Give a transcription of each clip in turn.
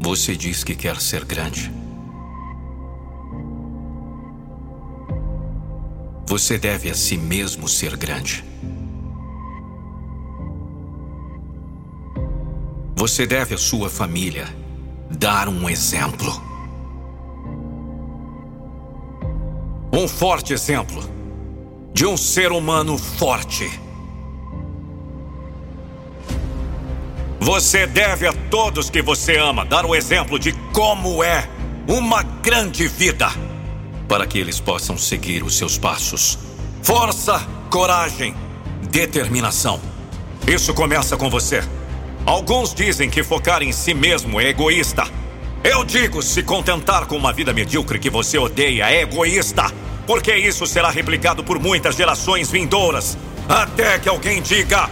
Você diz que quer ser grande. Você deve a si mesmo ser grande. Você deve à sua família dar um exemplo. Um forte exemplo de um ser humano forte. Você deve a todos que você ama dar o exemplo de como é uma grande vida, para que eles possam seguir os seus passos. Força, coragem, determinação. Isso começa com você. Alguns dizem que focar em si mesmo é egoísta. Eu digo: se contentar com uma vida medíocre que você odeia é egoísta, porque isso será replicado por muitas gerações vindouras, até que alguém diga: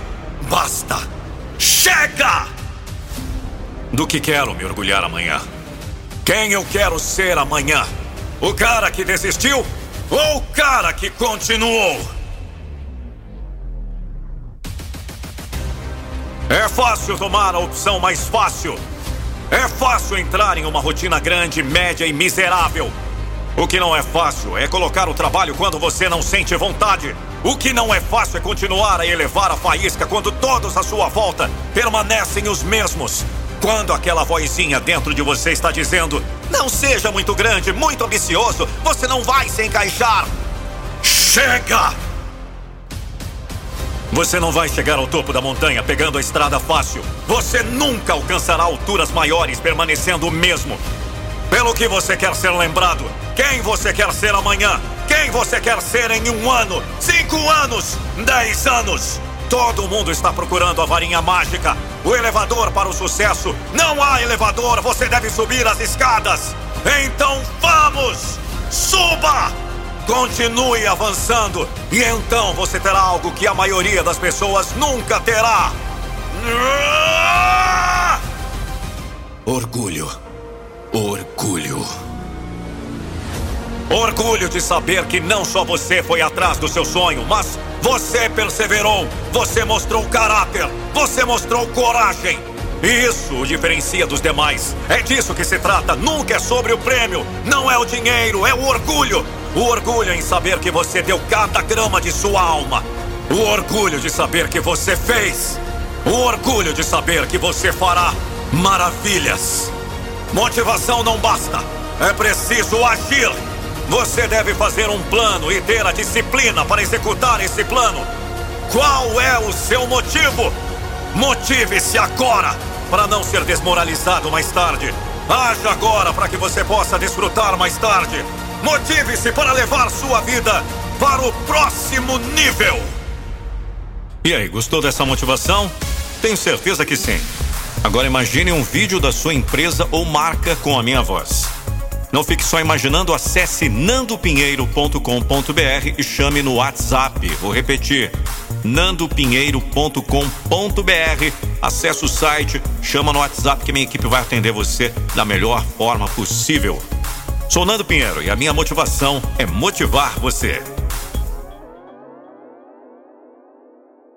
basta, chega! Do que quero me orgulhar amanhã? Quem eu quero ser amanhã? O cara que desistiu ou o cara que continuou? É fácil tomar a opção mais fácil. É fácil entrar em uma rotina grande, média e miserável. O que não é fácil é colocar o trabalho quando você não sente vontade. O que não é fácil é continuar a elevar a faísca quando todos à sua volta permanecem os mesmos. Quando aquela vozinha dentro de você está dizendo: Não seja muito grande, muito ambicioso, você não vai se encaixar. Chega! Você não vai chegar ao topo da montanha pegando a estrada fácil. Você nunca alcançará alturas maiores permanecendo o mesmo. Pelo que você quer ser lembrado? Quem você quer ser amanhã? Quem você quer ser em um ano? Cinco anos? Dez anos? Todo mundo está procurando a varinha mágica. O elevador para o sucesso. Não há elevador, você deve subir as escadas. Então vamos! Suba! Continue avançando e então você terá algo que a maioria das pessoas nunca terá. Orgulho. Orgulho. Orgulho de saber que não só você foi atrás do seu sonho, mas você perseverou, você mostrou caráter, você mostrou coragem. Isso o diferencia dos demais. É disso que se trata. Nunca é sobre o prêmio. Não é o dinheiro, é o orgulho. O orgulho em saber que você deu cada grama de sua alma. O orgulho de saber que você fez. O orgulho de saber que você fará maravilhas. Motivação não basta. É preciso agir. Você deve fazer um plano e ter a disciplina para executar esse plano. Qual é o seu motivo? Motive-se agora para não ser desmoralizado mais tarde. Haja agora para que você possa desfrutar mais tarde. Motive-se para levar sua vida para o próximo nível. E aí, gostou dessa motivação? Tenho certeza que sim. Agora imagine um vídeo da sua empresa ou marca com a minha voz. Não fique só imaginando, acesse nandopinheiro.com.br e chame no WhatsApp. Vou repetir: nandopinheiro.com.br. Acesse o site, chama no WhatsApp que minha equipe vai atender você da melhor forma possível. Sou Nando Pinheiro e a minha motivação é motivar você.